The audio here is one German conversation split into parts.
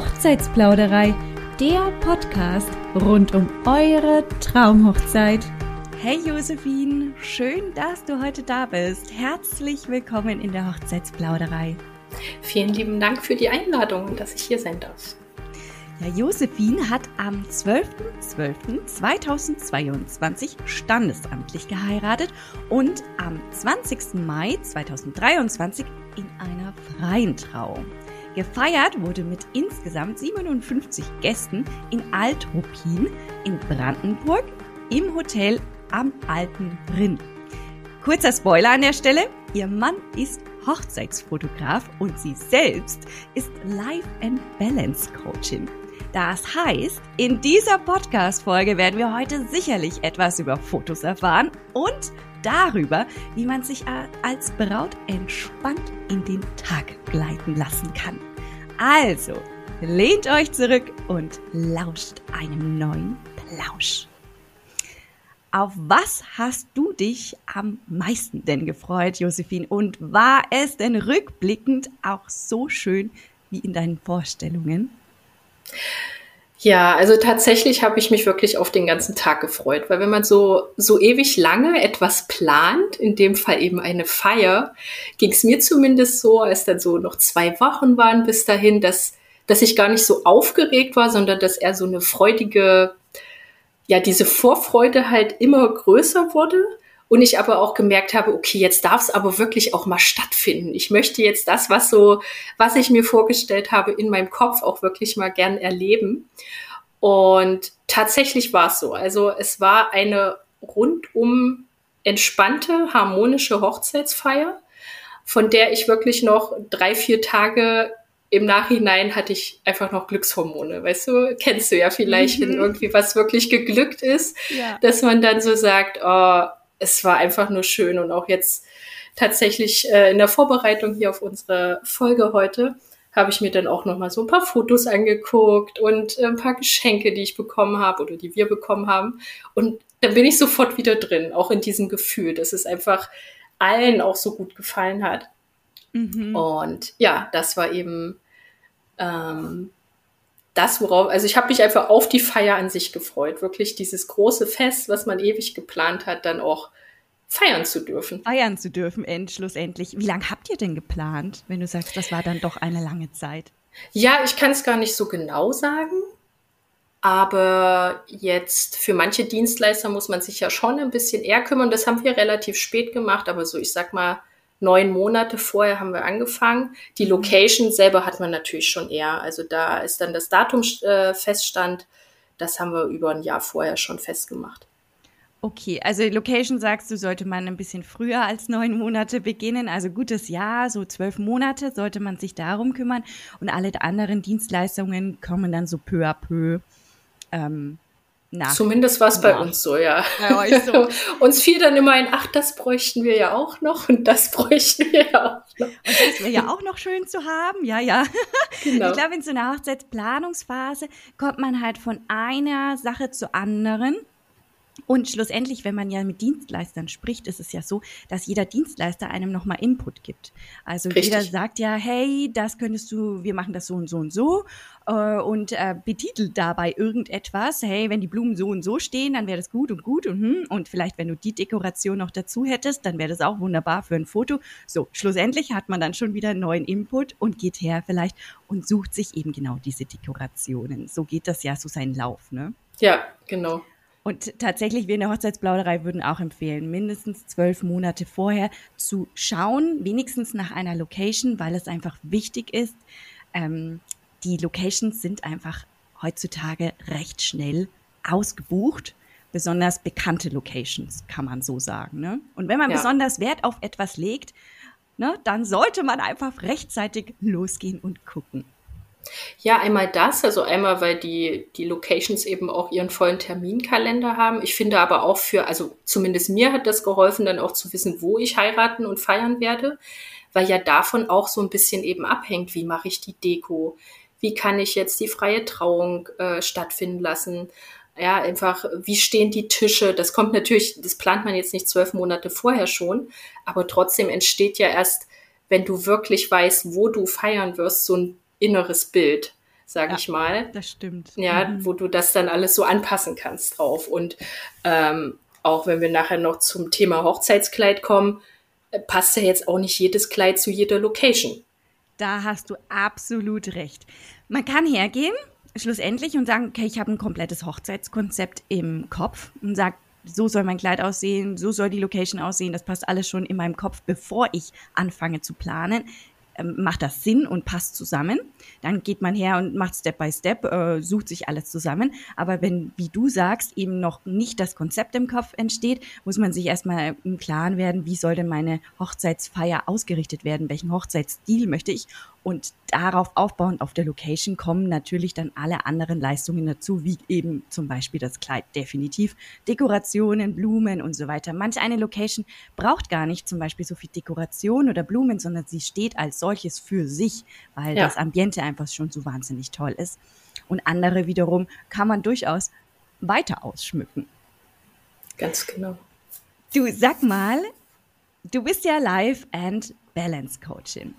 Hochzeitsplauderei, der Podcast rund um eure Traumhochzeit. Hey Josephine, schön, dass du heute da bist. Herzlich willkommen in der Hochzeitsplauderei. Vielen lieben Dank für die Einladung und dass ich hier sein darf. Ja, Josephine hat am 12.12.2022 standesamtlich geheiratet und am 20. Mai 2023 in einer freien Trauung. Gefeiert wurde mit insgesamt 57 Gästen in Altruppin in Brandenburg im Hotel am Alten Rinn. Kurzer Spoiler an der Stelle, ihr Mann ist Hochzeitsfotograf und sie selbst ist Life and Balance Coachin. Das heißt, in dieser Podcast-Folge werden wir heute sicherlich etwas über Fotos erfahren und darüber, wie man sich als Braut entspannt in den Tag gleiten lassen kann. Also, lehnt euch zurück und lauscht einem neuen Plausch. Auf was hast du dich am meisten denn gefreut, Josephine? Und war es denn rückblickend auch so schön wie in deinen Vorstellungen? Ja, also tatsächlich habe ich mich wirklich auf den ganzen Tag gefreut, weil wenn man so, so ewig lange etwas plant, in dem Fall eben eine Feier, ging es mir zumindest so, als dann so noch zwei Wochen waren bis dahin, dass, dass ich gar nicht so aufgeregt war, sondern dass er so eine freudige, ja, diese Vorfreude halt immer größer wurde und ich aber auch gemerkt habe, okay, jetzt darf es aber wirklich auch mal stattfinden. Ich möchte jetzt das, was so, was ich mir vorgestellt habe, in meinem Kopf auch wirklich mal gern erleben. Und tatsächlich war es so. Also es war eine rundum entspannte, harmonische Hochzeitsfeier, von der ich wirklich noch drei, vier Tage im Nachhinein hatte ich einfach noch Glückshormone, weißt du, kennst du ja vielleicht, mhm. wenn irgendwie was wirklich geglückt ist, ja. dass man dann so sagt, oh, es war einfach nur schön und auch jetzt tatsächlich äh, in der Vorbereitung hier auf unsere Folge heute habe ich mir dann auch noch mal so ein paar Fotos angeguckt und äh, ein paar Geschenke, die ich bekommen habe oder die wir bekommen haben und dann bin ich sofort wieder drin, auch in diesem Gefühl, dass es einfach allen auch so gut gefallen hat. Mhm. Und ja, das war eben ähm, das, worauf, also ich habe mich einfach auf die Feier an sich gefreut. Wirklich dieses große Fest, was man ewig geplant hat, dann auch feiern zu dürfen. Feiern zu dürfen, end, schlussendlich. Wie lange habt ihr denn geplant, wenn du sagst, das war dann doch eine lange Zeit? Ja, ich kann es gar nicht so genau sagen. Aber jetzt für manche Dienstleister muss man sich ja schon ein bisschen eher kümmern. Das haben wir relativ spät gemacht, aber so, ich sag mal, neun Monate vorher haben wir angefangen. Die mhm. Location selber hat man natürlich schon eher. Also da ist dann das Datum äh, feststand. Das haben wir über ein Jahr vorher schon festgemacht. Okay, also Location sagst du, sollte man ein bisschen früher als neun Monate beginnen. Also gutes Jahr, so zwölf Monate sollte man sich darum kümmern. Und alle anderen Dienstleistungen kommen dann so peu à peu. Ähm, nach. Zumindest war es bei uns so, ja. ja so. uns fiel dann immer ein, ach, das bräuchten wir ja auch noch und das bräuchten wir ja auch noch. Und das wäre ja auch noch schön zu haben, ja, ja. Genau. Ich glaube, in so einer Hochzeitsplanungsphase kommt man halt von einer Sache zur anderen und schlussendlich, wenn man ja mit Dienstleistern spricht, ist es ja so, dass jeder Dienstleister einem nochmal Input gibt. Also Richtig. jeder sagt ja, hey, das könntest du, wir machen das so und so und so äh, und äh, betitelt dabei irgendetwas. Hey, wenn die Blumen so und so stehen, dann wäre das gut und gut und hm, und vielleicht, wenn du die Dekoration noch dazu hättest, dann wäre das auch wunderbar für ein Foto. So, schlussendlich hat man dann schon wieder einen neuen Input und geht her vielleicht und sucht sich eben genau diese Dekorationen. So geht das ja so seinen Lauf, ne? Ja, genau. Und tatsächlich, wir in der Hochzeitsplauderei würden auch empfehlen, mindestens zwölf Monate vorher zu schauen, wenigstens nach einer Location, weil es einfach wichtig ist. Ähm, die Locations sind einfach heutzutage recht schnell ausgebucht. Besonders bekannte Locations, kann man so sagen. Ne? Und wenn man ja. besonders Wert auf etwas legt, ne, dann sollte man einfach rechtzeitig losgehen und gucken. Ja, einmal das, also einmal, weil die, die Locations eben auch ihren vollen Terminkalender haben. Ich finde aber auch für, also zumindest mir hat das geholfen, dann auch zu wissen, wo ich heiraten und feiern werde, weil ja davon auch so ein bisschen eben abhängt, wie mache ich die Deko, wie kann ich jetzt die freie Trauung äh, stattfinden lassen. Ja, einfach, wie stehen die Tische? Das kommt natürlich, das plant man jetzt nicht zwölf Monate vorher schon, aber trotzdem entsteht ja erst, wenn du wirklich weißt, wo du feiern wirst, so ein inneres Bild. sage ja, ich mal. Das stimmt. Ja, mhm. wo du das dann alles so anpassen kannst drauf. Und ähm, auch wenn wir nachher noch zum Thema Hochzeitskleid kommen, äh, passt ja jetzt auch nicht jedes Kleid zu jeder Location. Da hast du absolut recht. Man kann hergehen, schlussendlich, und sagen, okay, ich habe ein komplettes Hochzeitskonzept im Kopf und sage, so soll mein Kleid aussehen, so soll die Location aussehen, das passt alles schon in meinem Kopf, bevor ich anfange zu planen. Ähm, macht das Sinn und passt zusammen. Dann geht man her und macht Step by Step, äh, sucht sich alles zusammen. Aber wenn, wie du sagst, eben noch nicht das Konzept im Kopf entsteht, muss man sich erstmal im Klaren werden, wie soll denn meine Hochzeitsfeier ausgerichtet werden, welchen Hochzeitsstil möchte ich und darauf aufbauend auf der Location kommen natürlich dann alle anderen Leistungen dazu, wie eben zum Beispiel das Kleid definitiv, Dekorationen, Blumen und so weiter. Manch eine Location braucht gar nicht zum Beispiel so viel Dekoration oder Blumen, sondern sie steht als solches für sich, weil ja. das Ambiente einfach schon so wahnsinnig toll ist. Und andere wiederum kann man durchaus weiter ausschmücken. Ganz genau. Du sag mal, du bist ja Life and Balance Coaching.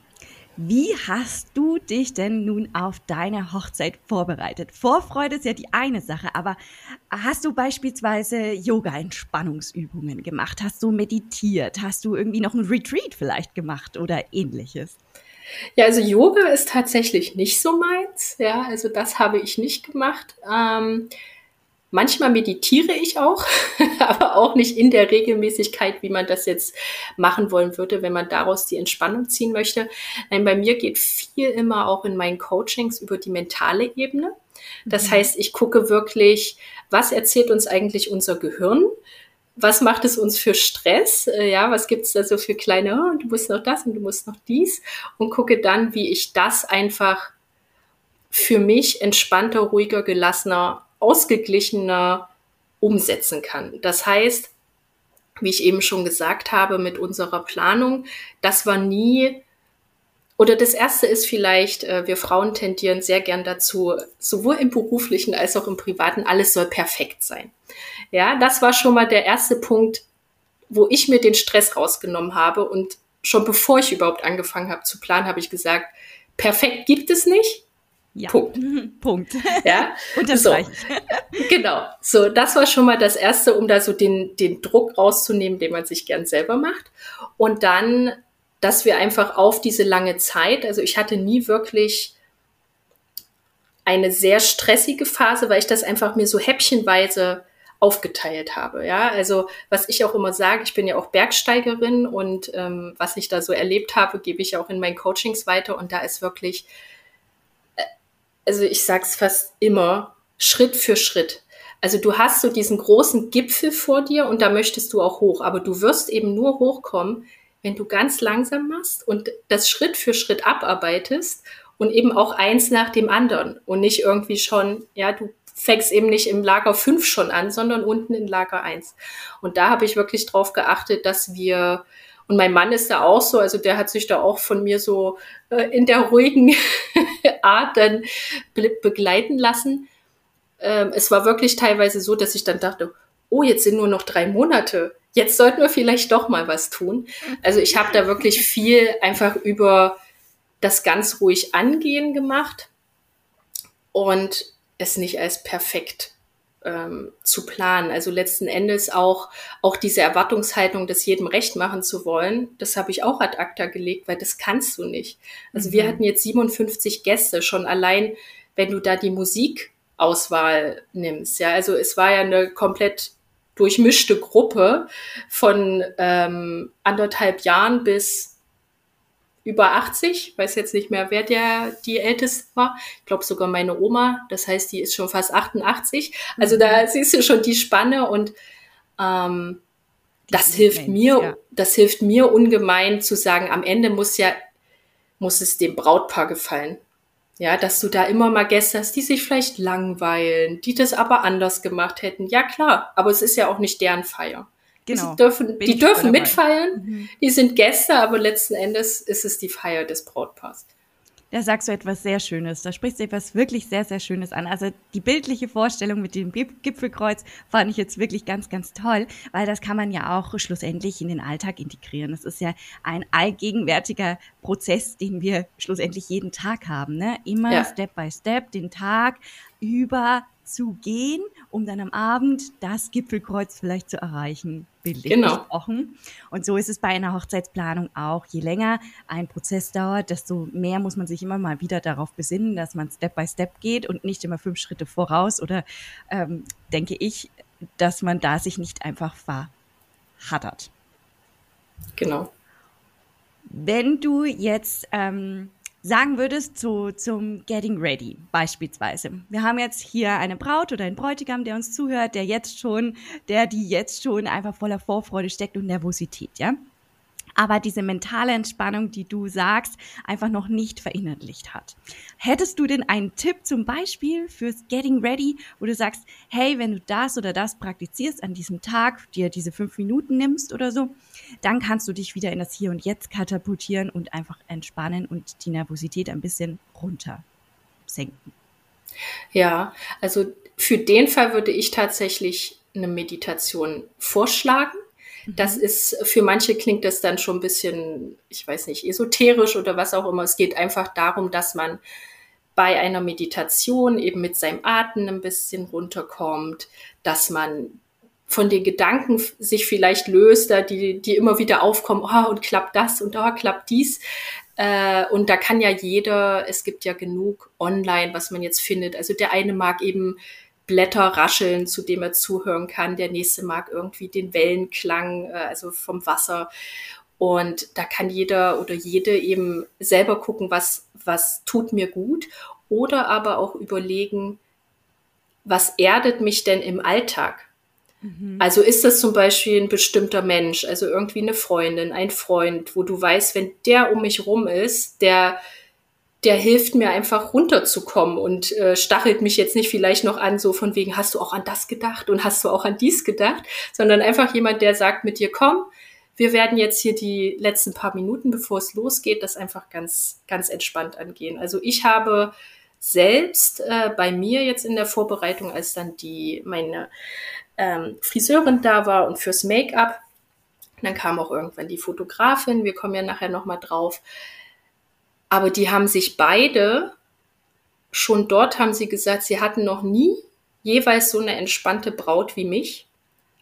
Wie hast du dich denn nun auf deine Hochzeit vorbereitet? Vorfreude ist ja die eine Sache, aber hast du beispielsweise Yoga-Entspannungsübungen gemacht? Hast du meditiert? Hast du irgendwie noch ein Retreat vielleicht gemacht oder ähnliches? Ja, also Yoga ist tatsächlich nicht so meins. Ja, also das habe ich nicht gemacht. Ähm, Manchmal meditiere ich auch, aber auch nicht in der Regelmäßigkeit, wie man das jetzt machen wollen würde, wenn man daraus die Entspannung ziehen möchte. Nein, bei mir geht viel immer auch in meinen Coachings über die mentale Ebene. Das mhm. heißt, ich gucke wirklich, was erzählt uns eigentlich unser Gehirn? Was macht es uns für Stress? Äh, ja, was gibt es da so für kleine, oh, du musst noch das und du musst noch dies und gucke dann, wie ich das einfach für mich entspannter, ruhiger, gelassener ausgeglichener umsetzen kann. Das heißt, wie ich eben schon gesagt habe, mit unserer Planung, das war nie, oder das erste ist vielleicht, äh, wir Frauen tendieren sehr gern dazu, sowohl im beruflichen als auch im privaten, alles soll perfekt sein. Ja, das war schon mal der erste Punkt, wo ich mir den Stress rausgenommen habe und schon bevor ich überhaupt angefangen habe zu planen, habe ich gesagt, perfekt gibt es nicht. Ja. Punkt. Punkt. Ja. Und das so. genau. So, das war schon mal das erste, um da so den, den Druck rauszunehmen, den man sich gern selber macht. Und dann, dass wir einfach auf diese lange Zeit, also ich hatte nie wirklich eine sehr stressige Phase, weil ich das einfach mir so häppchenweise aufgeteilt habe. Ja, also was ich auch immer sage, ich bin ja auch Bergsteigerin und ähm, was ich da so erlebt habe, gebe ich auch in meinen Coachings weiter und da ist wirklich also ich sag's fast immer, Schritt für Schritt. Also du hast so diesen großen Gipfel vor dir und da möchtest du auch hoch, aber du wirst eben nur hochkommen, wenn du ganz langsam machst und das Schritt für Schritt abarbeitest und eben auch eins nach dem anderen und nicht irgendwie schon, ja, du fängst eben nicht im Lager 5 schon an, sondern unten in Lager 1. Und da habe ich wirklich drauf geachtet, dass wir und mein Mann ist da auch so, also der hat sich da auch von mir so äh, in der ruhigen Art dann be begleiten lassen. Ähm, es war wirklich teilweise so, dass ich dann dachte, oh, jetzt sind nur noch drei Monate. Jetzt sollten wir vielleicht doch mal was tun. Also ich habe da wirklich viel einfach über das ganz ruhig angehen gemacht und es nicht als perfekt ähm, zu planen. Also letzten Endes auch, auch diese Erwartungshaltung, das jedem recht machen zu wollen, das habe ich auch ad acta gelegt, weil das kannst du nicht. Also mhm. wir hatten jetzt 57 Gäste, schon allein, wenn du da die Musikauswahl nimmst. Ja, also es war ja eine komplett durchmischte Gruppe von ähm, anderthalb Jahren bis über 80, weiß jetzt nicht mehr, wer der die älteste war. Ich glaube sogar meine Oma, das heißt, die ist schon fast 88. Also da mhm. siehst du schon die Spanne und ähm, das hilft mir, ja. das hilft mir ungemein zu sagen, am Ende muss ja, muss es dem Brautpaar gefallen. Ja, dass du da immer mal Gäste hast, die sich vielleicht langweilen, die das aber anders gemacht hätten. Ja, klar, aber es ist ja auch nicht deren Feier. Genau. Die dürfen, die dürfen mitfeiern, mhm. die sind Gäste, aber letzten Endes ist es die Feier des Brautpaars. da sagst du etwas sehr Schönes. Da sprichst du etwas wirklich sehr, sehr Schönes an. Also die bildliche Vorstellung mit dem Gipfelkreuz fand ich jetzt wirklich ganz, ganz toll, weil das kann man ja auch schlussendlich in den Alltag integrieren. Das ist ja ein allgegenwärtiger Prozess, den wir schlussendlich jeden Tag haben. Ne? Immer ja. Step by Step den Tag über zu gehen, um dann am Abend das Gipfelkreuz vielleicht zu erreichen, bildlich genau. gesprochen. Und so ist es bei einer Hochzeitsplanung auch. Je länger ein Prozess dauert, desto mehr muss man sich immer mal wieder darauf besinnen, dass man Step by Step geht und nicht immer fünf Schritte voraus oder ähm, denke ich, dass man da sich nicht einfach verhattert. Genau. Wenn du jetzt ähm, sagen würdest zu, zum Getting Ready beispielsweise. Wir haben jetzt hier eine Braut oder einen Bräutigam, der uns zuhört, der jetzt schon, der die jetzt schon einfach voller Vorfreude steckt und Nervosität, ja? Aber diese mentale Entspannung, die du sagst, einfach noch nicht verinnerlicht hat. Hättest du denn einen Tipp zum Beispiel fürs Getting Ready, wo du sagst, hey, wenn du das oder das praktizierst an diesem Tag, dir diese fünf Minuten nimmst oder so, dann kannst du dich wieder in das Hier und Jetzt katapultieren und einfach entspannen und die Nervosität ein bisschen runter senken. Ja, also für den Fall würde ich tatsächlich eine Meditation vorschlagen. Das mhm. ist, für manche klingt das dann schon ein bisschen, ich weiß nicht, esoterisch oder was auch immer. Es geht einfach darum, dass man bei einer Meditation eben mit seinem Atem ein bisschen runterkommt, dass man von den Gedanken sich vielleicht löst, da die, die immer wieder aufkommen, oh, und klappt das und oh, klappt dies. Äh, und da kann ja jeder, es gibt ja genug online, was man jetzt findet. Also der eine mag eben Blätter rascheln, zu dem er zuhören kann. Der nächste mag irgendwie den Wellenklang, äh, also vom Wasser. Und da kann jeder oder jede eben selber gucken, was, was tut mir gut. Oder aber auch überlegen, was erdet mich denn im Alltag? Mhm. Also ist das zum Beispiel ein bestimmter Mensch, also irgendwie eine Freundin, ein Freund, wo du weißt, wenn der um mich rum ist, der der hilft mir einfach runterzukommen und äh, stachelt mich jetzt nicht vielleicht noch an, so von wegen, hast du auch an das gedacht und hast du auch an dies gedacht, sondern einfach jemand, der sagt mit dir, komm, wir werden jetzt hier die letzten paar Minuten, bevor es losgeht, das einfach ganz, ganz entspannt angehen. Also ich habe selbst äh, bei mir jetzt in der Vorbereitung, als dann die meine ähm, Friseurin da war und fürs Make-up, dann kam auch irgendwann die Fotografin, wir kommen ja nachher nochmal drauf, aber die haben sich beide, schon dort haben sie gesagt, sie hatten noch nie jeweils so eine entspannte Braut wie mich.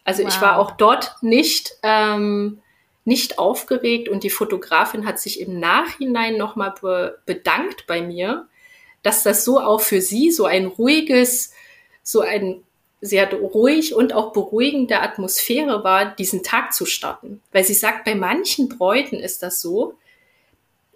Also wow. ich war auch dort nicht, ähm, nicht aufgeregt und die Fotografin hat sich im Nachhinein nochmal be bedankt bei mir, dass das so auch für sie so ein ruhiges, so ein sie hat ruhig und auch beruhigende Atmosphäre war, diesen Tag zu starten. Weil sie sagt, bei manchen Bräuten ist das so,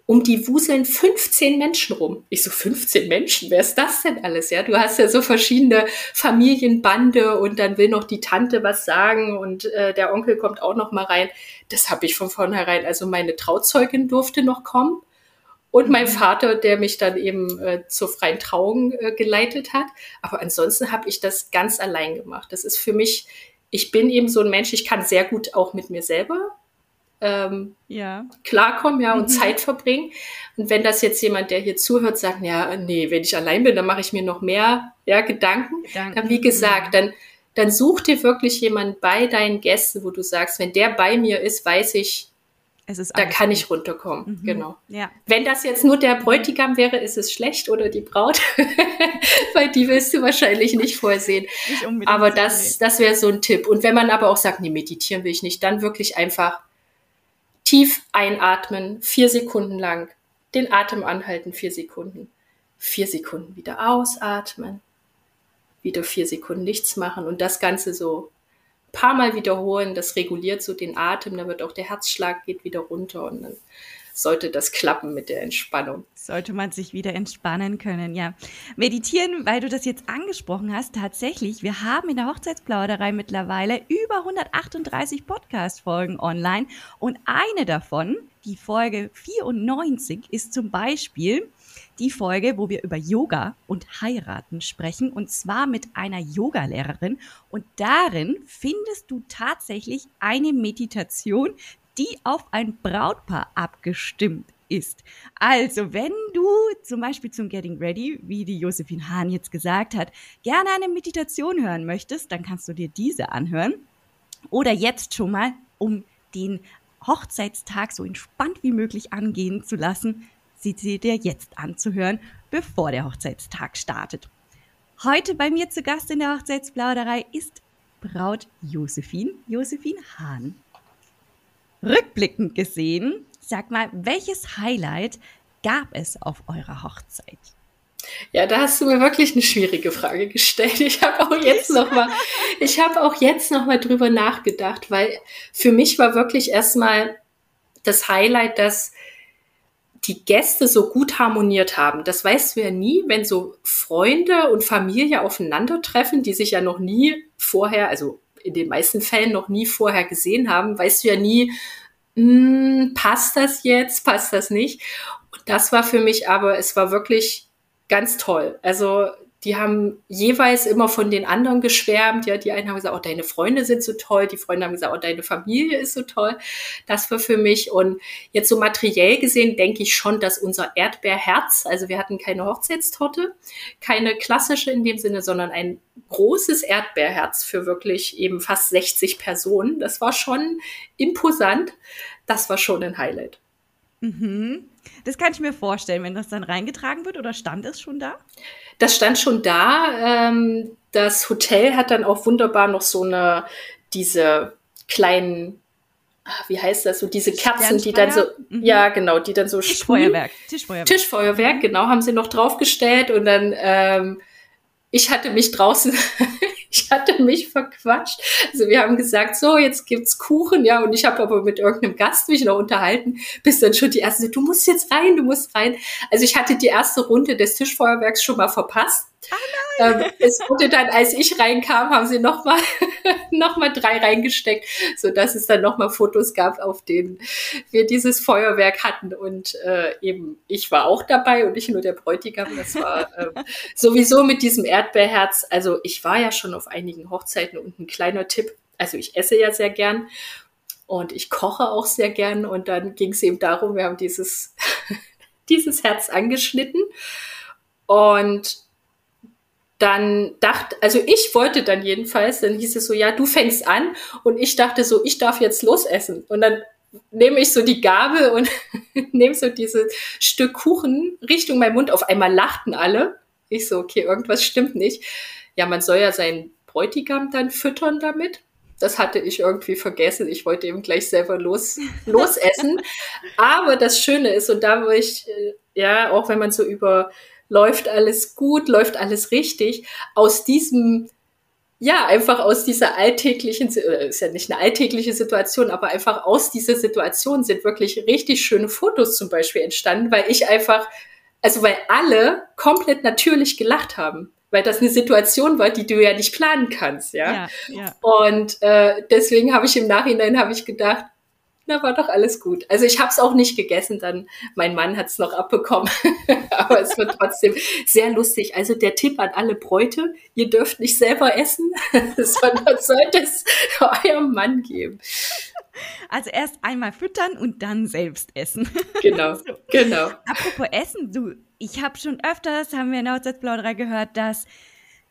um die wuseln 15 Menschen rum. Ich so, 15 Menschen, wer ist das denn alles? Ja, du hast ja so verschiedene Familienbande und dann will noch die Tante was sagen und äh, der Onkel kommt auch noch mal rein. Das habe ich von vornherein. Also meine Trauzeugin durfte noch kommen und mein mhm. Vater, der mich dann eben äh, zur freien Trauung äh, geleitet hat. Aber ansonsten habe ich das ganz allein gemacht. Das ist für mich, ich bin eben so ein Mensch, ich kann sehr gut auch mit mir selber ähm, ja. klarkommen, ja, und mhm. Zeit verbringen. Und wenn das jetzt jemand, der hier zuhört, sagt, ja, nee, wenn ich allein bin, dann mache ich mir noch mehr ja, Gedanken. Gedanken. Dann, wie gesagt, dann, dann such dir wirklich jemanden bei deinen Gästen, wo du sagst, wenn der bei mir ist, weiß ich, da kann ich runterkommen. Mhm. Genau. Ja. Wenn das jetzt nur der Bräutigam wäre, ist es schlecht oder die Braut, weil die willst du wahrscheinlich nicht vorsehen. Nicht aber das, das wäre so ein Tipp. Und wenn man aber auch sagt, nee, meditieren will ich nicht, dann wirklich einfach Tief einatmen, vier Sekunden lang. Den Atem anhalten, vier Sekunden. Vier Sekunden wieder ausatmen. Wieder vier Sekunden nichts machen und das Ganze so ein paar Mal wiederholen. Das reguliert so den Atem, dann wird auch der Herzschlag geht wieder runter und dann sollte das klappen mit der Entspannung. Sollte man sich wieder entspannen können, ja. Meditieren, weil du das jetzt angesprochen hast, tatsächlich, wir haben in der Hochzeitsplauderei mittlerweile über 138 Podcast-Folgen online und eine davon, die Folge 94, ist zum Beispiel die Folge, wo wir über Yoga und Heiraten sprechen und zwar mit einer Yogalehrerin und darin findest du tatsächlich eine Meditation, die auf ein Brautpaar abgestimmt ist. Also, wenn du zum Beispiel zum Getting Ready, wie die Josephine Hahn jetzt gesagt hat, gerne eine Meditation hören möchtest, dann kannst du dir diese anhören. Oder jetzt schon mal, um den Hochzeitstag so entspannt wie möglich angehen zu lassen, sie dir jetzt anzuhören, bevor der Hochzeitstag startet. Heute bei mir zu Gast in der Hochzeitsplauderei ist Braut Josephine, Josephine Hahn. Rückblickend gesehen, sag mal, welches Highlight gab es auf eurer Hochzeit? Ja, da hast du mir wirklich eine schwierige Frage gestellt. Ich habe auch jetzt noch mal, ich habe auch jetzt noch drüber nachgedacht, weil für mich war wirklich erstmal das Highlight, dass die Gäste so gut harmoniert haben. Das weißt du ja nie, wenn so Freunde und Familie aufeinandertreffen, die sich ja noch nie vorher, also in den meisten Fällen noch nie vorher gesehen haben, weißt du ja nie, mh, hm, passt das jetzt, passt das nicht. Und das war für mich aber, es war wirklich ganz toll. Also die haben jeweils immer von den anderen geschwärmt. Ja, die einen haben gesagt, oh, deine Freunde sind so toll. Die Freunde haben gesagt, oh, deine Familie ist so toll. Das war für mich. Und jetzt so materiell gesehen denke ich schon, dass unser Erdbeerherz, also wir hatten keine Hochzeitstorte, keine klassische in dem Sinne, sondern ein großes Erdbeerherz für wirklich eben fast 60 Personen. Das war schon imposant. Das war schon ein Highlight. Mhm. Das kann ich mir vorstellen, wenn das dann reingetragen wird oder stand es schon da? Das stand schon da. Ähm, das Hotel hat dann auch wunderbar noch so eine, diese kleinen, ah, wie heißt das, so diese Kerzen, die dann so, mhm. ja genau, die dann so Tischfeuerwerk. Tischfeuerwerk. Tischfeuerwerk, genau, haben sie noch draufgestellt und dann, ähm, ich hatte mich draußen ich hatte mich verquatscht. Also wir haben gesagt, so, jetzt gibt's Kuchen, ja, und ich habe aber mit irgendeinem Gast mich noch unterhalten, bis dann schon die erste, du musst jetzt rein, du musst rein. Also ich hatte die erste Runde des Tischfeuerwerks schon mal verpasst. Ähm, es wurde dann, als ich reinkam, haben sie nochmal noch mal drei reingesteckt, so dass es dann nochmal Fotos gab, auf denen wir dieses Feuerwerk hatten. Und äh, eben, ich war auch dabei und nicht nur der Bräutigam. Das war ähm, sowieso mit diesem Erdbeerherz. Also ich war ja schon auf einigen Hochzeiten und ein kleiner Tipp. Also ich esse ja sehr gern und ich koche auch sehr gern. Und dann ging es eben darum, wir haben dieses, dieses Herz angeschnitten. Und dann dachte, also ich wollte dann jedenfalls, dann hieß es so, ja, du fängst an und ich dachte so, ich darf jetzt losessen. Und dann nehme ich so die Gabel und nehme so dieses Stück Kuchen Richtung mein Mund. Auf einmal lachten alle. Ich so, okay, irgendwas stimmt nicht. Ja, man soll ja seinen Bräutigam dann füttern damit. Das hatte ich irgendwie vergessen. Ich wollte eben gleich selber los, losessen. Aber das Schöne ist, und da wo ich, äh, ja, auch wenn man so über läuft alles gut, läuft alles richtig, aus diesem ja, einfach aus dieser alltäglichen, ist ja nicht eine alltägliche Situation, aber einfach aus dieser Situation sind wirklich richtig schöne Fotos zum Beispiel entstanden, weil ich einfach, also weil alle komplett natürlich gelacht haben, weil das eine Situation war, die du ja nicht planen kannst, ja. ja, ja. Und äh, deswegen habe ich im Nachhinein habe ich gedacht, na, war doch alles gut. Also ich habe es auch nicht gegessen, dann mein Mann hat es noch abbekommen. Aber es wird trotzdem sehr lustig. Also der Tipp an alle Bräute, ihr dürft nicht selber essen, sondern sollte es eurem Mann geben. Also erst einmal füttern und dann selbst essen. Genau, so. genau. Apropos Essen, du, ich habe schon öfters, haben wir in der Hochzeitsplauderei gehört, dass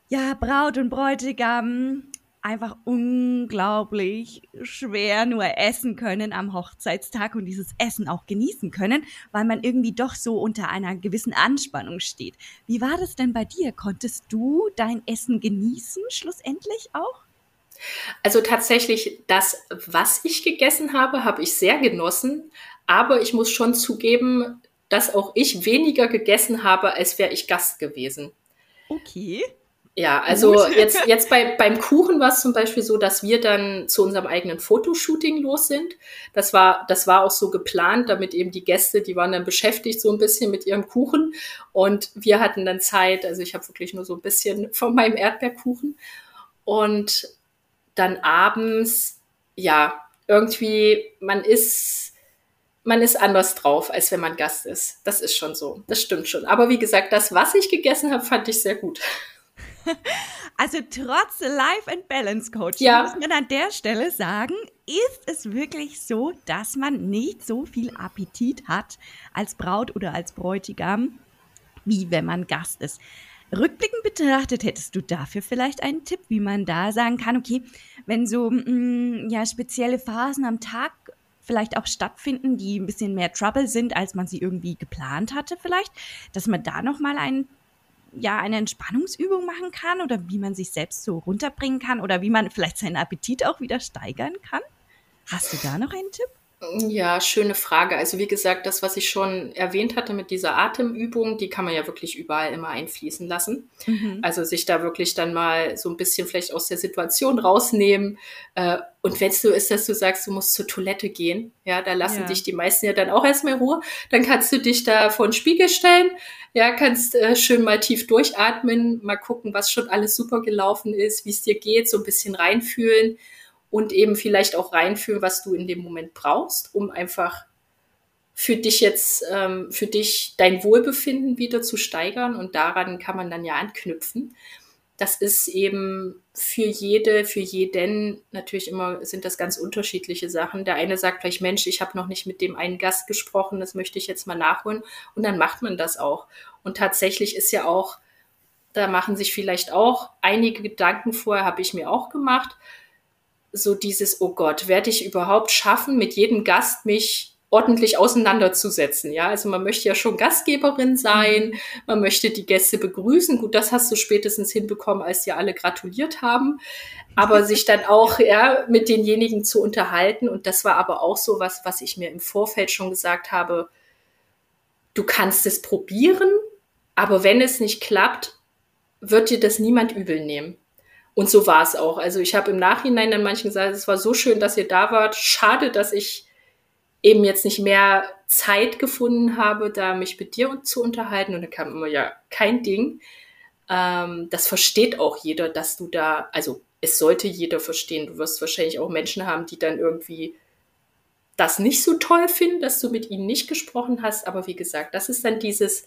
ja Braut und Bräutigam einfach unglaublich schwer nur essen können am Hochzeitstag und dieses Essen auch genießen können, weil man irgendwie doch so unter einer gewissen Anspannung steht. Wie war das denn bei dir? Konntest du dein Essen genießen schlussendlich auch? Also tatsächlich, das, was ich gegessen habe, habe ich sehr genossen. Aber ich muss schon zugeben, dass auch ich weniger gegessen habe, als wäre ich Gast gewesen. Okay. Ja, also jetzt, jetzt bei, beim Kuchen war es zum Beispiel so, dass wir dann zu unserem eigenen Fotoshooting los sind. Das war, das war auch so geplant, damit eben die Gäste, die waren dann beschäftigt so ein bisschen mit ihrem Kuchen und wir hatten dann Zeit, also ich habe wirklich nur so ein bisschen von meinem Erdbeerkuchen und dann abends, ja, irgendwie, man ist, man ist anders drauf, als wenn man Gast ist. Das ist schon so. Das stimmt schon. Aber wie gesagt, das, was ich gegessen habe, fand ich sehr gut. Also trotz Life and Balance Coaching ja. muss man an der Stelle sagen, ist es wirklich so, dass man nicht so viel Appetit hat als Braut oder als Bräutigam, wie wenn man Gast ist. Rückblickend betrachtet, hättest du dafür vielleicht einen Tipp, wie man da sagen kann, okay, wenn so mh, mm, ja spezielle Phasen am Tag vielleicht auch stattfinden, die ein bisschen mehr Trouble sind, als man sie irgendwie geplant hatte, vielleicht, dass man da noch mal einen ja eine Entspannungsübung machen kann oder wie man sich selbst so runterbringen kann oder wie man vielleicht seinen Appetit auch wieder steigern kann? Hast du da noch einen Tipp? Ja, schöne Frage. Also wie gesagt, das, was ich schon erwähnt hatte mit dieser Atemübung, die kann man ja wirklich überall immer einfließen lassen. Mhm. Also sich da wirklich dann mal so ein bisschen vielleicht aus der Situation rausnehmen. Äh, und wenn es so ist, dass du sagst, du musst zur Toilette gehen, ja, da lassen ja. dich die meisten ja dann auch erstmal in Ruhe. Dann kannst du dich da vor den Spiegel stellen, ja, kannst äh, schön mal tief durchatmen, mal gucken, was schon alles super gelaufen ist, wie es dir geht, so ein bisschen reinfühlen und eben vielleicht auch reinfühlen, was du in dem Moment brauchst, um einfach für dich jetzt, ähm, für dich dein Wohlbefinden wieder zu steigern und daran kann man dann ja anknüpfen. Das ist eben für jede, für jeden natürlich immer sind das ganz unterschiedliche Sachen. Der eine sagt vielleicht, Mensch, ich habe noch nicht mit dem einen Gast gesprochen, das möchte ich jetzt mal nachholen und dann macht man das auch. Und tatsächlich ist ja auch, da machen sich vielleicht auch einige Gedanken vorher, habe ich mir auch gemacht so dieses, oh Gott, werde ich überhaupt schaffen, mit jedem Gast mich ordentlich auseinanderzusetzen. Ja, also man möchte ja schon Gastgeberin sein, mhm. man möchte die Gäste begrüßen. Gut, das hast du spätestens hinbekommen, als dir alle gratuliert haben. Aber sich dann auch ja mit denjenigen zu unterhalten und das war aber auch so was, was ich mir im Vorfeld schon gesagt habe. Du kannst es probieren, aber wenn es nicht klappt, wird dir das niemand übel nehmen. Und so war es auch. Also ich habe im Nachhinein dann manchen gesagt, es war so schön, dass ihr da wart. Schade, dass ich eben jetzt nicht mehr Zeit gefunden habe, da mich mit dir zu unterhalten. Und dann kam immer, ja, kein Ding. Ähm, das versteht auch jeder, dass du da, also es sollte jeder verstehen. Du wirst wahrscheinlich auch Menschen haben, die dann irgendwie das nicht so toll finden, dass du mit ihnen nicht gesprochen hast. Aber wie gesagt, das ist dann dieses,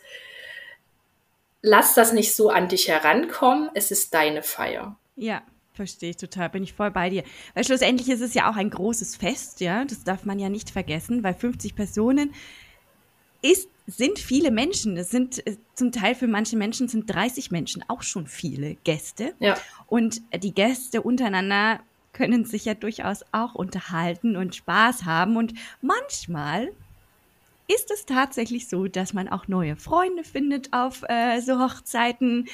lass das nicht so an dich herankommen. Es ist deine Feier. Ja, verstehe ich total, bin ich voll bei dir. Weil schlussendlich ist es ja auch ein großes Fest, ja, das darf man ja nicht vergessen, weil 50 Personen ist, sind viele Menschen. Das sind äh, zum Teil für manche Menschen sind 30 Menschen auch schon viele Gäste. Ja. Und die Gäste untereinander können sich ja durchaus auch unterhalten und Spaß haben. Und manchmal ist es tatsächlich so, dass man auch neue Freunde findet auf äh, so Hochzeiten,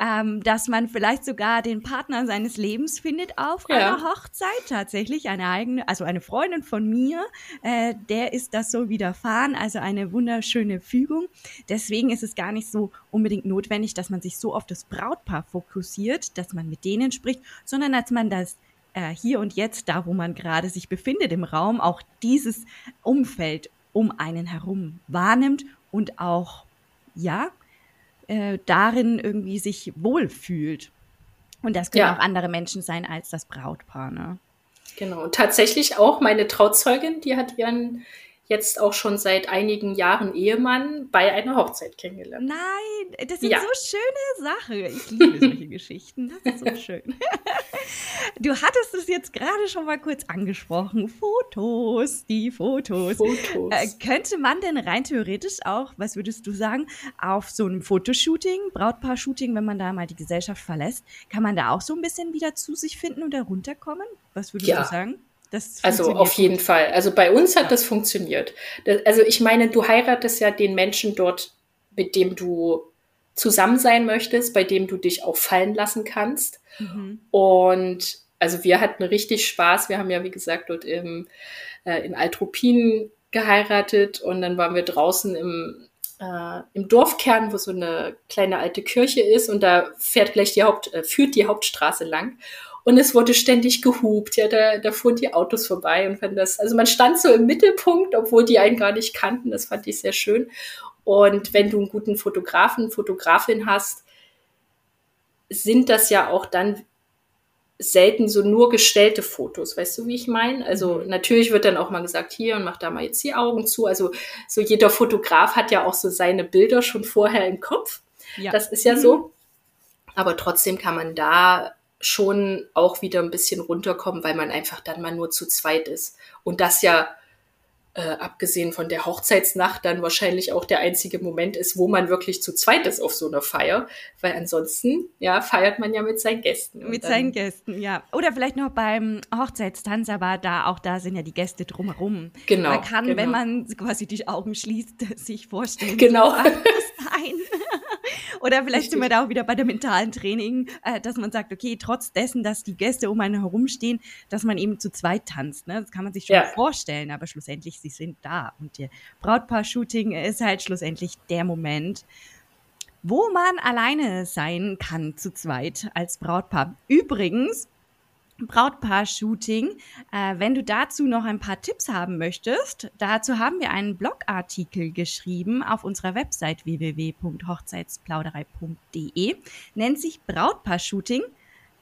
ähm, dass man vielleicht sogar den Partner seines Lebens findet auf ja. einer Hochzeit. Tatsächlich eine eigene, also eine Freundin von mir, äh, der ist das so widerfahren, also eine wunderschöne Fügung. Deswegen ist es gar nicht so unbedingt notwendig, dass man sich so auf das Brautpaar fokussiert, dass man mit denen spricht, sondern dass man das äh, hier und jetzt, da wo man gerade sich befindet im Raum, auch dieses Umfeld um einen herum wahrnimmt und auch, ja, äh, darin irgendwie sich wohlfühlt. Und das können ja. auch andere Menschen sein als das Brautpaar. Ne? Genau. Und tatsächlich auch meine Trauzeugin, die hat ihren jetzt auch schon seit einigen Jahren Ehemann bei einer Hochzeit kennengelernt. Nein, das sind ja. so schöne Sachen. Ich liebe solche Geschichten. Das ist so schön. Du hattest es jetzt gerade schon mal kurz angesprochen. Fotos, die Fotos. Fotos. Äh, könnte man denn rein theoretisch auch, was würdest du sagen, auf so einem Fotoshooting, Brautpaar-Shooting, wenn man da mal die Gesellschaft verlässt, kann man da auch so ein bisschen wieder zu sich finden und herunterkommen? Was würdest ja. du sagen? Also auf jeden gut. Fall. Also bei uns hat ja. das funktioniert. Das, also ich meine, du heiratest ja den Menschen dort, mit dem du zusammen sein möchtest, bei dem du dich auch fallen lassen kannst. Mhm. Und also wir hatten richtig Spaß. Wir haben ja, wie gesagt, dort im, äh, in Altruppin geheiratet und dann waren wir draußen im, äh, im Dorfkern, wo so eine kleine alte Kirche ist und da fährt gleich die Haupt, äh, führt die Hauptstraße lang. Und es wurde ständig gehupt, ja, da, da fuhren die Autos vorbei und fand das, also man stand so im Mittelpunkt, obwohl die einen gar nicht kannten, das fand ich sehr schön. Und wenn du einen guten Fotografen, Fotografin hast, sind das ja auch dann selten so nur gestellte Fotos, weißt du, wie ich meine? Also mhm. natürlich wird dann auch mal gesagt, hier und mach da mal jetzt die Augen zu. Also so jeder Fotograf hat ja auch so seine Bilder schon vorher im Kopf. Ja. Das ist ja mhm. so. Aber trotzdem kann man da schon auch wieder ein bisschen runterkommen, weil man einfach dann mal nur zu zweit ist. Und das ja äh, abgesehen von der Hochzeitsnacht dann wahrscheinlich auch der einzige Moment ist, wo man wirklich zu zweit ist auf so einer Feier, weil ansonsten ja feiert man ja mit seinen Gästen. Mit seinen Gästen, ja. Oder vielleicht noch beim Hochzeitstanz, aber da auch da sind ja die Gäste drumherum. Genau. Man kann, genau. wenn man quasi die Augen schließt, sich vorstellen, genau. sein. Oder vielleicht sind wir da auch wieder bei dem mentalen Training, äh, dass man sagt, okay, trotz dessen, dass die Gäste um einen herumstehen, dass man eben zu zweit tanzt. Ne? Das kann man sich schon ja. vorstellen, aber schlussendlich, sie sind da. Und der Brautpaar-Shooting ist halt schlussendlich der Moment, wo man alleine sein kann zu zweit als Brautpaar. Übrigens, Brautpaar-Shooting. Äh, wenn du dazu noch ein paar Tipps haben möchtest, dazu haben wir einen Blogartikel geschrieben auf unserer Website www.hochzeitsplauderei.de. Nennt sich Brautpaar-Shooting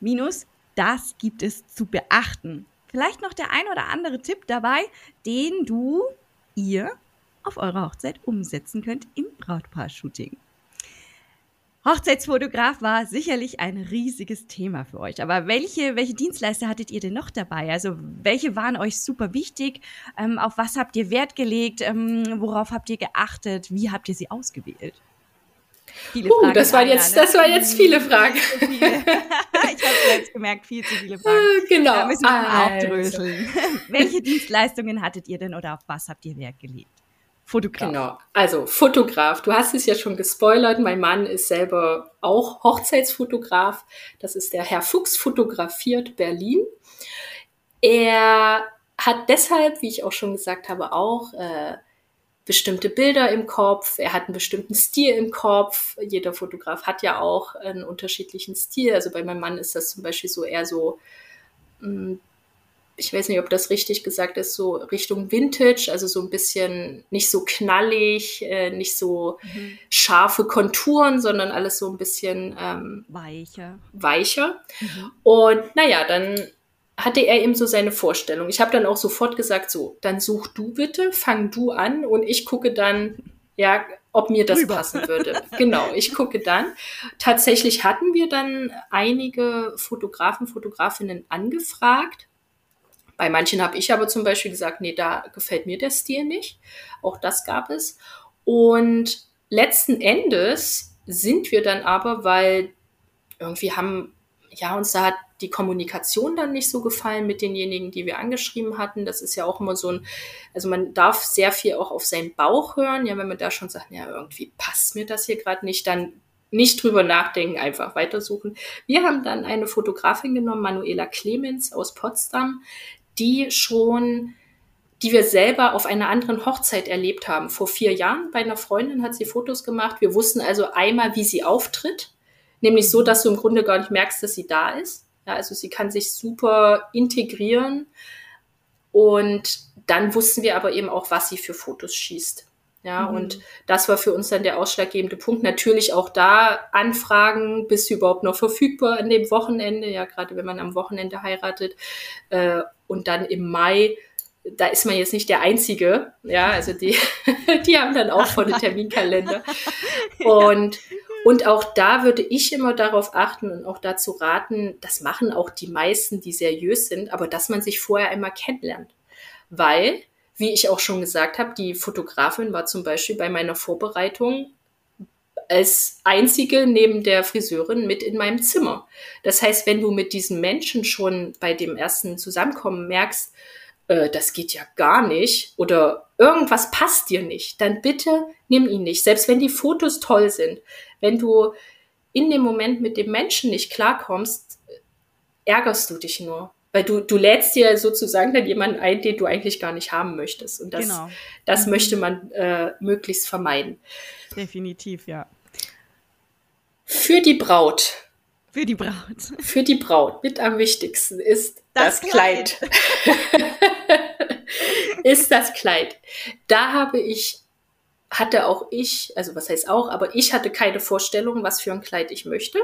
minus das gibt es zu beachten. Vielleicht noch der ein oder andere Tipp dabei, den du, ihr auf eurer Hochzeit umsetzen könnt im Brautpaar-Shooting. Hochzeitsfotograf war sicherlich ein riesiges Thema für euch. Aber welche, welche Dienstleister hattet ihr denn noch dabei? Also welche waren euch super wichtig? Ähm, auf was habt ihr Wert gelegt? Ähm, worauf habt ihr geachtet? Wie habt ihr sie ausgewählt? Viele uh, Fragen das, waren jetzt, ne? das waren jetzt viele Fragen. ich habe jetzt gemerkt, viel zu viele Fragen. Genau. Da müssen wir also. aufdröseln. welche Dienstleistungen hattet ihr denn oder auf was habt ihr Wert gelegt? Fotograf. Genau, also Fotograf. Du hast es ja schon gespoilert. Mein Mann ist selber auch Hochzeitsfotograf. Das ist der Herr Fuchs fotografiert Berlin. Er hat deshalb, wie ich auch schon gesagt habe, auch äh, bestimmte Bilder im Kopf. Er hat einen bestimmten Stil im Kopf. Jeder Fotograf hat ja auch einen unterschiedlichen Stil. Also bei meinem Mann ist das zum Beispiel so eher so mh, mm, ich weiß nicht, ob das richtig gesagt ist, so Richtung Vintage, also so ein bisschen nicht so knallig, äh, nicht so mhm. scharfe Konturen, sondern alles so ein bisschen ähm, weicher. Weicher. Mhm. Und naja, dann hatte er eben so seine Vorstellung. Ich habe dann auch sofort gesagt, so, dann such du bitte, fang du an und ich gucke dann, ja, ob mir das Rüber. passen würde. genau, ich gucke dann. Tatsächlich hatten wir dann einige Fotografen, Fotografinnen angefragt bei manchen habe ich aber zum Beispiel gesagt, nee, da gefällt mir der Stil nicht. Auch das gab es. Und letzten Endes sind wir dann aber, weil irgendwie haben, ja, uns da hat die Kommunikation dann nicht so gefallen mit denjenigen, die wir angeschrieben hatten. Das ist ja auch immer so ein, also man darf sehr viel auch auf seinen Bauch hören. Ja, wenn man da schon sagt, ja, irgendwie passt mir das hier gerade nicht, dann nicht drüber nachdenken, einfach weitersuchen. Wir haben dann eine Fotografin genommen, Manuela Clemens aus Potsdam, die schon, die wir selber auf einer anderen Hochzeit erlebt haben. Vor vier Jahren bei einer Freundin hat sie Fotos gemacht. Wir wussten also einmal, wie sie auftritt, nämlich so, dass du im Grunde gar nicht merkst, dass sie da ist. Ja, also sie kann sich super integrieren und dann wussten wir aber eben auch, was sie für Fotos schießt. Ja, mhm. und das war für uns dann der ausschlaggebende Punkt. Natürlich auch da Anfragen, bist du überhaupt noch verfügbar an dem Wochenende, ja, gerade wenn man am Wochenende heiratet. Äh, und dann im Mai, da ist man jetzt nicht der Einzige, ja, also die, die haben dann auch volle Terminkalender. Und, und auch da würde ich immer darauf achten und auch dazu raten, das machen auch die meisten, die seriös sind, aber dass man sich vorher einmal kennenlernt. Weil wie ich auch schon gesagt habe, die Fotografin war zum Beispiel bei meiner Vorbereitung als einzige neben der Friseurin mit in meinem Zimmer. Das heißt, wenn du mit diesem Menschen schon bei dem ersten Zusammenkommen merkst, äh, das geht ja gar nicht oder irgendwas passt dir nicht, dann bitte nimm ihn nicht. Selbst wenn die Fotos toll sind, wenn du in dem Moment mit dem Menschen nicht klarkommst, ärgerst du dich nur. Weil du, du lädst dir sozusagen dann jemanden ein, den du eigentlich gar nicht haben möchtest. Und das, genau. das mhm. möchte man äh, möglichst vermeiden. Definitiv, ja. Für die Braut. Für die Braut. Für die Braut mit am wichtigsten ist das, das Kleid. ist das Kleid. Da habe ich, hatte auch ich, also was heißt auch, aber ich hatte keine Vorstellung, was für ein Kleid ich möchte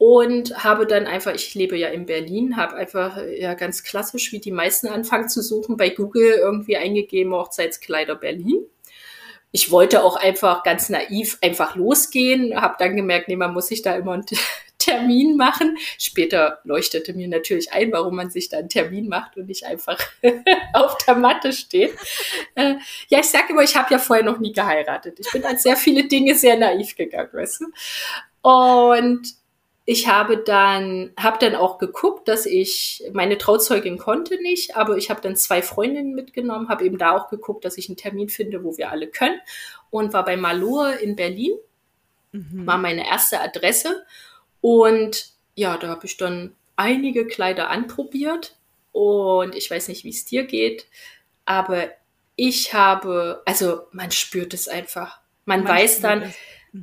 und habe dann einfach, ich lebe ja in Berlin, habe einfach ja ganz klassisch, wie die meisten anfangen zu suchen, bei Google irgendwie eingegeben Hochzeitskleider Berlin. Ich wollte auch einfach ganz naiv einfach losgehen, habe dann gemerkt, nee, man muss sich da immer einen Termin machen. Später leuchtete mir natürlich ein, warum man sich da einen Termin macht und nicht einfach auf der Matte steht. Äh, ja, ich sage immer, ich habe ja vorher noch nie geheiratet. Ich bin an sehr viele Dinge sehr naiv gegangen, weißt du. Und ich habe dann, habe dann auch geguckt, dass ich, meine Trauzeugin konnte nicht, aber ich habe dann zwei Freundinnen mitgenommen, habe eben da auch geguckt, dass ich einen Termin finde, wo wir alle können und war bei Malur in Berlin, mhm. war meine erste Adresse und ja, da habe ich dann einige Kleider anprobiert und ich weiß nicht, wie es dir geht, aber ich habe, also man spürt es einfach. Man, man weiß dann, es.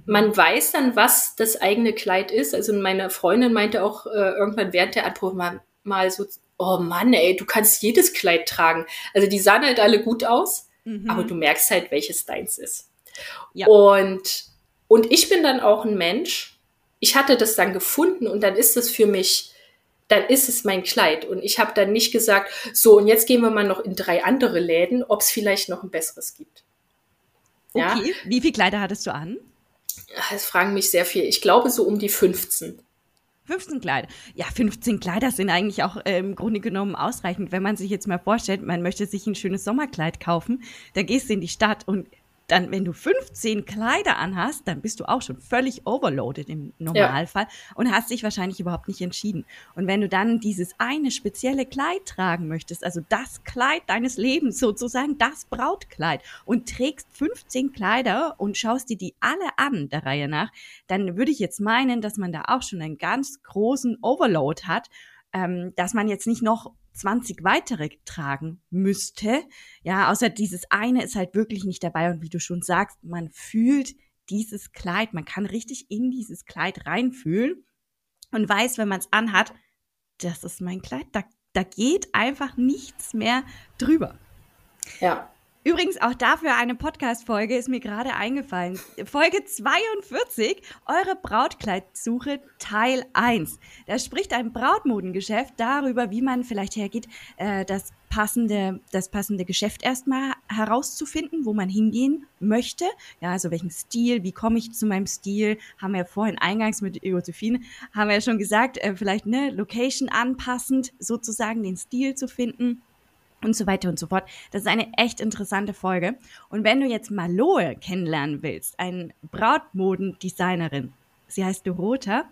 Man weiß dann, was das eigene Kleid ist. Also meine Freundin meinte auch äh, irgendwann während der Anprobe mal, mal so, oh Mann, ey, du kannst jedes Kleid tragen. Also die sahen halt alle gut aus, mhm. aber du merkst halt, welches deins ist. Ja. Und, und ich bin dann auch ein Mensch. Ich hatte das dann gefunden und dann ist es für mich, dann ist es mein Kleid. Und ich habe dann nicht gesagt, so, und jetzt gehen wir mal noch in drei andere Läden, ob es vielleicht noch ein besseres gibt. Ja? Okay, wie viele Kleider hattest du an? Es fragen mich sehr viel. Ich glaube so um die 15. 15 Kleider. Ja, 15 Kleider sind eigentlich auch äh, im Grunde genommen ausreichend. Wenn man sich jetzt mal vorstellt, man möchte sich ein schönes Sommerkleid kaufen, dann gehst du in die Stadt und dann, wenn du 15 Kleider anhast, dann bist du auch schon völlig overloaded im Normalfall ja. und hast dich wahrscheinlich überhaupt nicht entschieden. Und wenn du dann dieses eine spezielle Kleid tragen möchtest, also das Kleid deines Lebens, sozusagen das Brautkleid und trägst 15 Kleider und schaust dir die alle an, der Reihe nach, dann würde ich jetzt meinen, dass man da auch schon einen ganz großen Overload hat, ähm, dass man jetzt nicht noch 20 weitere tragen müsste. Ja, außer dieses eine ist halt wirklich nicht dabei. Und wie du schon sagst, man fühlt dieses Kleid, man kann richtig in dieses Kleid reinfühlen und weiß, wenn man es anhat, das ist mein Kleid, da, da geht einfach nichts mehr drüber. Ja. Übrigens auch dafür eine Podcast-Folge ist mir gerade eingefallen. Folge 42, eure Brautkleidsuche Teil 1. Da spricht ein Brautmodengeschäft darüber, wie man vielleicht hergeht, äh, das passende, das passende Geschäft erstmal herauszufinden, wo man hingehen möchte. Ja, also welchen Stil, wie komme ich zu meinem Stil? Haben wir ja vorhin eingangs mit Josephine, haben wir ja schon gesagt, äh, vielleicht eine Location anpassend sozusagen den Stil zu finden und so weiter und so fort. Das ist eine echt interessante Folge. Und wenn du jetzt Maloe kennenlernen willst, eine Brautmodendesignerin, sie heißt Dorota.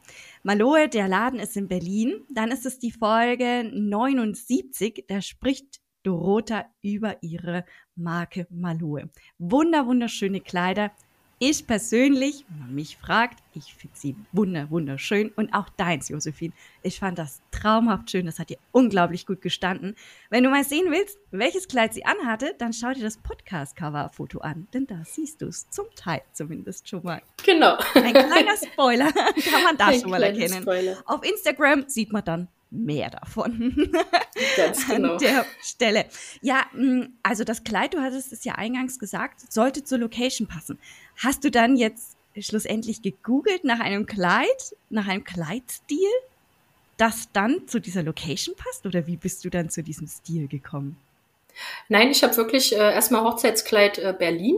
Maloe, der Laden ist in Berlin. Dann ist es die Folge 79, da spricht Dorota über ihre Marke Maloe. Wunder, wunderschöne Kleider, ich persönlich, wenn man mich fragt, ich finde sie wunder, wunderschön und auch deins, Josephine. Ich fand das traumhaft schön, das hat dir unglaublich gut gestanden. Wenn du mal sehen willst, welches Kleid sie anhatte, dann schau dir das Podcast-Cover-Foto an, denn da siehst du es zum Teil zumindest schon mal. Genau. Ein kleiner Spoiler kann man da Ein schon mal erkennen. Spoiler. Auf Instagram sieht man dann mehr davon. Ganz genau. An der Stelle. Ja, mm, also das Kleid, du hattest es ja eingangs gesagt, sollte zur Location passen. Hast du dann jetzt schlussendlich gegoogelt nach einem Kleid, nach einem Kleidstil, das dann zu dieser Location passt? Oder wie bist du dann zu diesem Stil gekommen? Nein, ich habe wirklich äh, erstmal Hochzeitskleid äh, Berlin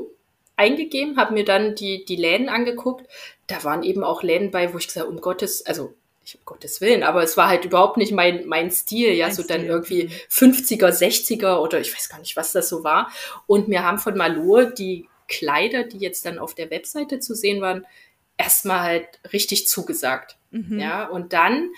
eingegeben, habe mir dann die, die Läden angeguckt. Da waren eben auch Läden bei, wo ich gesagt um Gottes, also ich um Gottes Willen, aber es war halt überhaupt nicht mein, mein Stil, ja, mein so Stil. dann irgendwie 50er, 60er oder ich weiß gar nicht, was das so war. Und mir haben von Malur die Kleider, die jetzt dann auf der Webseite zu sehen waren, erstmal halt richtig zugesagt. Mhm. Ja, und dann,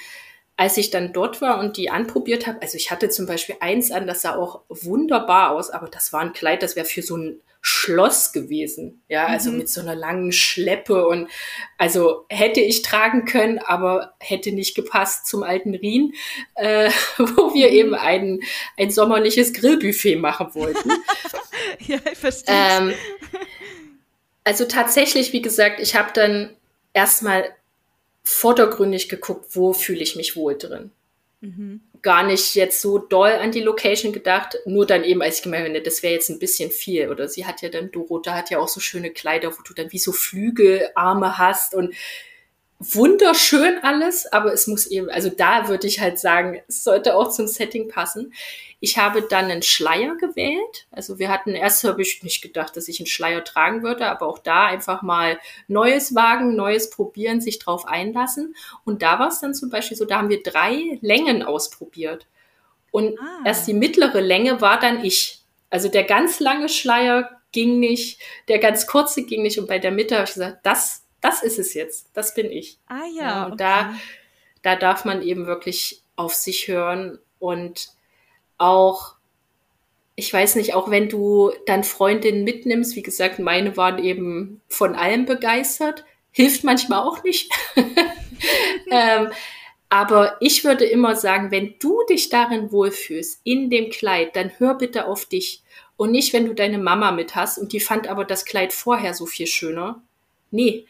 als ich dann dort war und die anprobiert habe, also ich hatte zum Beispiel eins an, das sah auch wunderbar aus, aber das war ein Kleid, das wäre für so ein Schloss gewesen. Ja, also mhm. mit so einer langen Schleppe und also hätte ich tragen können, aber hätte nicht gepasst zum alten Rien, äh, wo wir mhm. eben ein, ein sommerliches Grillbuffet machen wollten. ja, ich verstehe. Ähm, also tatsächlich, wie gesagt, ich habe dann erstmal vordergründig geguckt, wo fühle ich mich wohl drin. Mhm gar nicht jetzt so doll an die Location gedacht, nur dann eben, als ich gemeint habe, das wäre jetzt ein bisschen viel. Oder sie hat ja dann, Dorota hat ja auch so schöne Kleider, wo du dann wie so Flügelarme hast und wunderschön alles, aber es muss eben, also da würde ich halt sagen, es sollte auch zum Setting passen. Ich habe dann einen Schleier gewählt. Also wir hatten erst habe ich nicht gedacht, dass ich einen Schleier tragen würde, aber auch da einfach mal Neues wagen, Neues probieren, sich drauf einlassen. Und da war es dann zum Beispiel so, da haben wir drei Längen ausprobiert. Und ah. erst die mittlere Länge war dann ich. Also der ganz lange Schleier ging nicht, der ganz kurze ging nicht. Und bei der Mitte habe ich gesagt, das das ist es jetzt, das bin ich. Ah ja. ja und okay. da, da darf man eben wirklich auf sich hören und auch, ich weiß nicht, auch wenn du dann Freundinnen mitnimmst, wie gesagt, meine waren eben von allem begeistert, hilft manchmal auch nicht. ähm, aber ich würde immer sagen, wenn du dich darin wohlfühlst, in dem Kleid, dann hör bitte auf dich. Und nicht, wenn du deine Mama mit hast und die fand aber das Kleid vorher so viel schöner. Nee,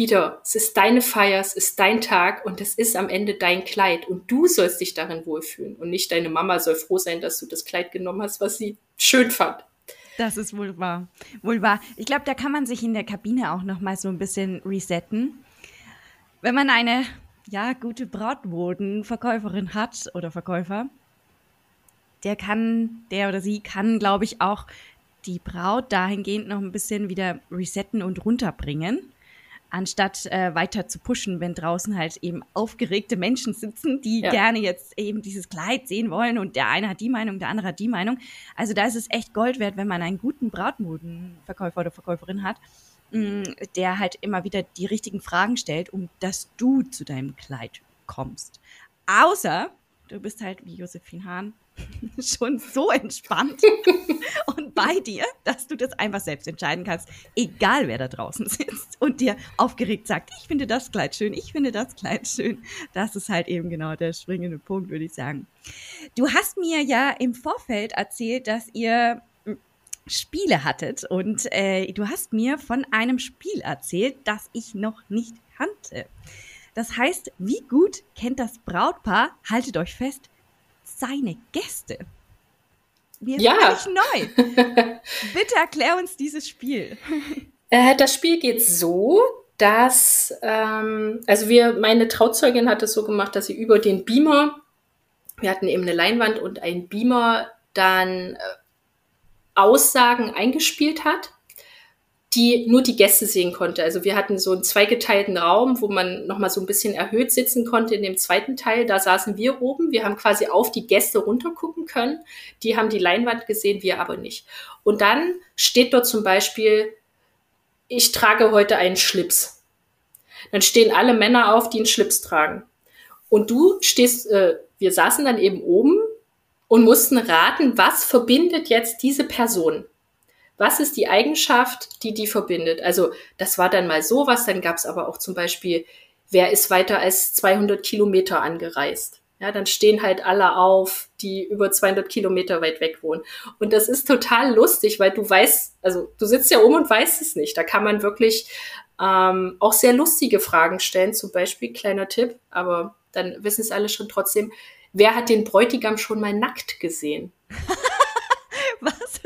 wieder, es ist deine Feier, es ist dein Tag und es ist am Ende dein Kleid und du sollst dich darin wohlfühlen und nicht deine Mama soll froh sein, dass du das Kleid genommen hast, was sie schön fand. Das ist wohl wahr. Wohl wahr. Ich glaube, da kann man sich in der Kabine auch noch mal so ein bisschen resetten. Wenn man eine ja, gute Brautmodenverkäuferin hat oder Verkäufer, der kann, der oder sie kann, glaube ich, auch die Braut dahingehend noch ein bisschen wieder resetten und runterbringen anstatt äh, weiter zu pushen, wenn draußen halt eben aufgeregte Menschen sitzen, die ja. gerne jetzt eben dieses Kleid sehen wollen und der eine hat die Meinung, der andere hat die Meinung. Also da ist es echt Gold wert, wenn man einen guten Brautmodenverkäufer oder Verkäuferin hat, mh, mm, der halt immer wieder die richtigen Fragen stellt, um dass du zu deinem Kleid kommst. Außer du bist halt wie Josephine Hahn schon so entspannt und bei dir, dass du das einfach selbst entscheiden kannst, egal wer da draußen sitzt und dir aufgeregt sagt, ich finde das Kleid schön, ich finde das Kleid schön. Das ist halt eben genau der springende Punkt, würde ich sagen. Du hast mir ja im Vorfeld erzählt, dass ihr hm, Spiele hattet und äh, du hast mir von einem Spiel erzählt, das ich noch nicht kannte. Das heißt, wie gut kennt das Brautpaar, haltet euch fest, seine Gäste. Mir ist ja. völlig neu. Bitte erklär uns dieses Spiel. Äh, das Spiel geht so, dass, ähm, also wir, meine Trauzeugin hat es so gemacht, dass sie über den Beamer, wir hatten eben eine Leinwand und ein Beamer, dann äh, Aussagen eingespielt hat die nur die Gäste sehen konnte. Also wir hatten so einen zweigeteilten Raum, wo man nochmal so ein bisschen erhöht sitzen konnte in dem zweiten Teil. Da saßen wir oben. Wir haben quasi auf die Gäste runtergucken können. Die haben die Leinwand gesehen, wir aber nicht. Und dann steht dort zum Beispiel, ich trage heute einen Schlips. Dann stehen alle Männer auf, die einen Schlips tragen. Und du stehst, äh, wir saßen dann eben oben und mussten raten, was verbindet jetzt diese Person was ist die Eigenschaft, die die verbindet? Also das war dann mal sowas, dann gab es aber auch zum Beispiel, wer ist weiter als 200 Kilometer angereist? Ja, dann stehen halt alle auf, die über 200 Kilometer weit weg wohnen. Und das ist total lustig, weil du weißt, also du sitzt ja um und weißt es nicht. Da kann man wirklich ähm, auch sehr lustige Fragen stellen, zum Beispiel, kleiner Tipp, aber dann wissen es alle schon trotzdem, wer hat den Bräutigam schon mal nackt gesehen? Was?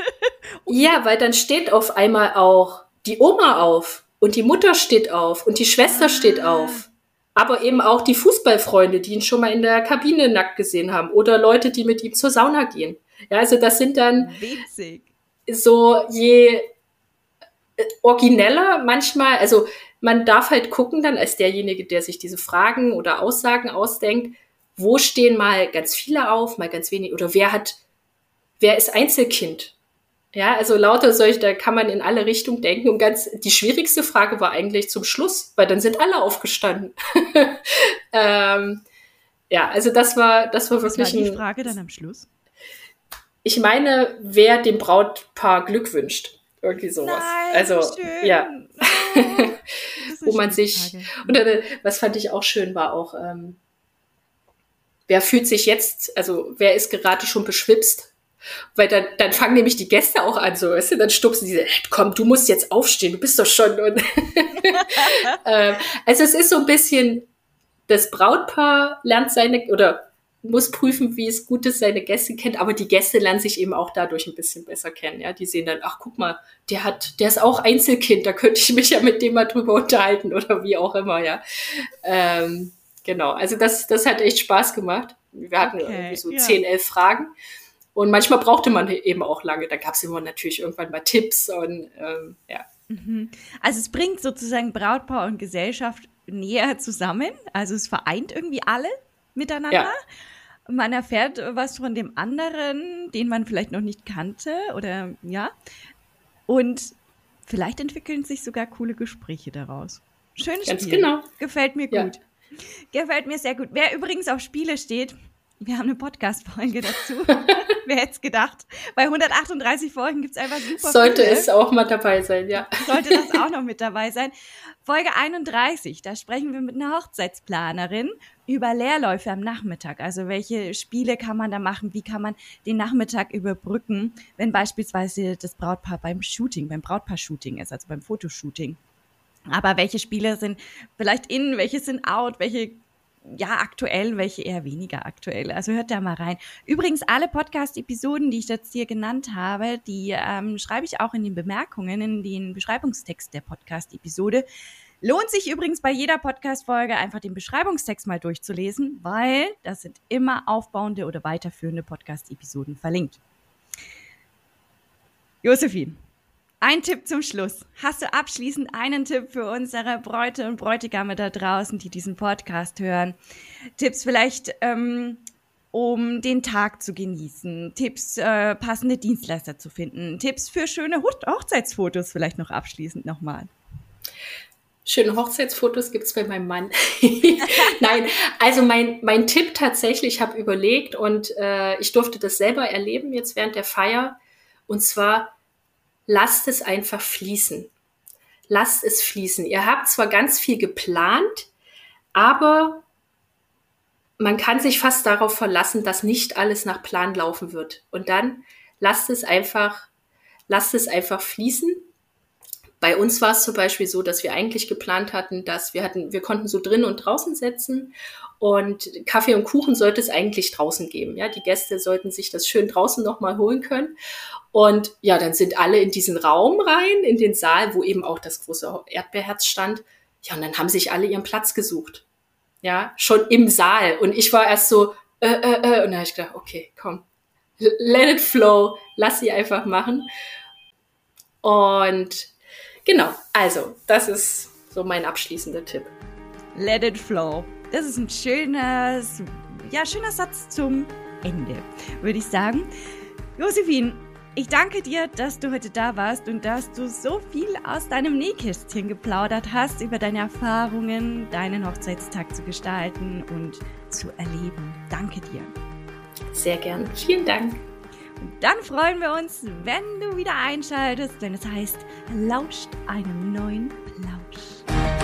Ja, weil dann steht auf einmal auch die Oma auf und die Mutter steht auf und die Schwester steht ah. auf. Aber eben auch die Fußballfreunde, die ihn schon mal in der Kabine nackt gesehen haben oder Leute, die mit ihm zur Sauna gehen. Ja, also das sind dann Witzig. so je äh, origineller manchmal, also man darf halt gucken dann als derjenige, der sich diese Fragen oder Aussagen ausdenkt, wo stehen mal ganz viele auf, mal ganz wenig oder wer hat, wer ist Einzelkind? Ja, also lauter solche, da kann man in alle Richtungen denken. Und ganz, die schwierigste Frage war eigentlich zum Schluss, weil dann sind alle aufgestanden. ähm, ja, also das war, das war wirklich. Was war die Frage dann am Schluss? Ich meine, wer dem Brautpaar Glück wünscht. Irgendwie sowas. Nein, also, schön. ja. Wo man sich, Frage. oder was fand ich auch schön, war auch, ähm, wer fühlt sich jetzt, also wer ist gerade schon beschwipst weil dann, dann fangen nämlich die Gäste auch an, so, weißt du, dann stupsen die, komm, du musst jetzt aufstehen, du bist doch schon. Und ähm, also es ist so ein bisschen, das Brautpaar lernt seine, oder muss prüfen, wie es gut ist, seine Gäste kennt, aber die Gäste lernen sich eben auch dadurch ein bisschen besser kennen. Ja, die sehen dann, ach guck mal, der hat, der ist auch Einzelkind, da könnte ich mich ja mit dem mal drüber unterhalten oder wie auch immer, ja. Ähm, genau, also das, das hat echt Spaß gemacht. Wir hatten okay, irgendwie so ja. 10, 11 Fragen. Und manchmal brauchte man eben auch lange. Da gab es immer natürlich irgendwann mal Tipps und ähm, ja. Mhm. Also es bringt sozusagen Brautpaar und Gesellschaft näher zusammen. Also es vereint irgendwie alle miteinander. Ja. Man erfährt was von dem anderen, den man vielleicht noch nicht kannte oder ja. Und vielleicht entwickeln sich sogar coole Gespräche daraus. Schönes Ganz Spiel. genau. Gefällt mir gut. Ja. Gefällt mir sehr gut. Wer übrigens auf Spiele steht, wir haben eine Podcast-Folge dazu. Wer hätte es gedacht? Bei 138 Folgen gibt es einfach super Sollte viele. es auch mal dabei sein, ja. Sollte das auch noch mit dabei sein. Folge 31, da sprechen wir mit einer Hochzeitsplanerin über Leerläufe am Nachmittag. Also welche Spiele kann man da machen? Wie kann man den Nachmittag überbrücken, wenn beispielsweise das Brautpaar beim Shooting, beim Brautpaar-Shooting ist, also beim Fotoshooting. Aber welche Spiele sind vielleicht in, welche sind out, welche ja, aktuell, welche eher weniger aktuell. Also hört da mal rein. Übrigens, alle Podcast-Episoden, die ich jetzt hier genannt habe, die ähm, schreibe ich auch in den Bemerkungen, in den Beschreibungstext der Podcast-Episode. Lohnt sich übrigens bei jeder Podcast-Folge einfach den Beschreibungstext mal durchzulesen, weil das sind immer aufbauende oder weiterführende Podcast-Episoden verlinkt. Josephine, ein Tipp zum Schluss. Hast du abschließend einen Tipp für unsere Bräute und Bräutigame da draußen, die diesen Podcast hören? Tipps vielleicht, ähm, um den Tag zu genießen, Tipps, äh, passende Dienstleister zu finden, Tipps für schöne Hochzeitsfotos vielleicht noch abschließend nochmal. Schöne Hochzeitsfotos gibt es bei meinem Mann. Nein, also mein, mein Tipp tatsächlich, ich habe überlegt und äh, ich durfte das selber erleben jetzt während der Feier. Und zwar lasst es einfach fließen. Lasst es fließen. Ihr habt zwar ganz viel geplant, aber man kann sich fast darauf verlassen, dass nicht alles nach Plan laufen wird. Und dann lasst es einfach, lasst es einfach fließen. Bei uns war es zum Beispiel so, dass wir eigentlich geplant hatten, dass wir hatten, wir konnten so drinnen und draußen setzen und Kaffee und Kuchen sollte es eigentlich draußen geben. Ja, die Gäste sollten sich das schön draußen nochmal holen können. Und ja, dann sind alle in diesen Raum rein, in den Saal, wo eben auch das große Erdbeerherz stand. Ja, und dann haben sich alle ihren Platz gesucht. Ja, schon im Saal. Und ich war erst so, äh, äh, äh. Und dann habe ich gedacht, okay, komm, let it flow, lass sie einfach machen. Und genau, also, das ist so mein abschließender Tipp. Let it flow. Das ist ein schönes, ja, schöner Satz zum Ende, würde ich sagen. Josephine, ich danke dir, dass du heute da warst und dass du so viel aus deinem Nähkästchen geplaudert hast über deine Erfahrungen, deinen Hochzeitstag zu gestalten und zu erleben. Danke dir. Sehr gern. Vielen Dank. Dann freuen wir uns, wenn du wieder einschaltest, denn es heißt, lauscht einem neuen Plausch.